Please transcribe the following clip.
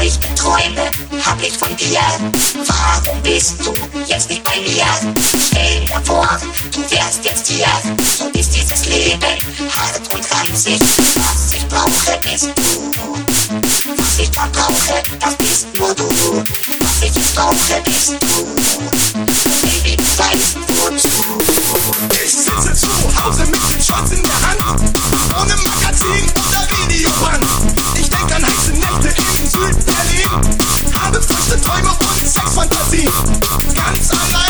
feuchte Träume hab ich von dir. Warum bist du jetzt nicht bei mir? Stell dir vor, du wärst jetzt hier. So ist dieses Leben hart und ranzig. Was ich brauche, bist du. Was ich da brauche, das bist nur du. Was ich jetzt brauche, bist du. Baby, du weißt wozu. Ich sitze zu Hause mit dem Schwanz in der Hand. Ohne Magazin Dance all night.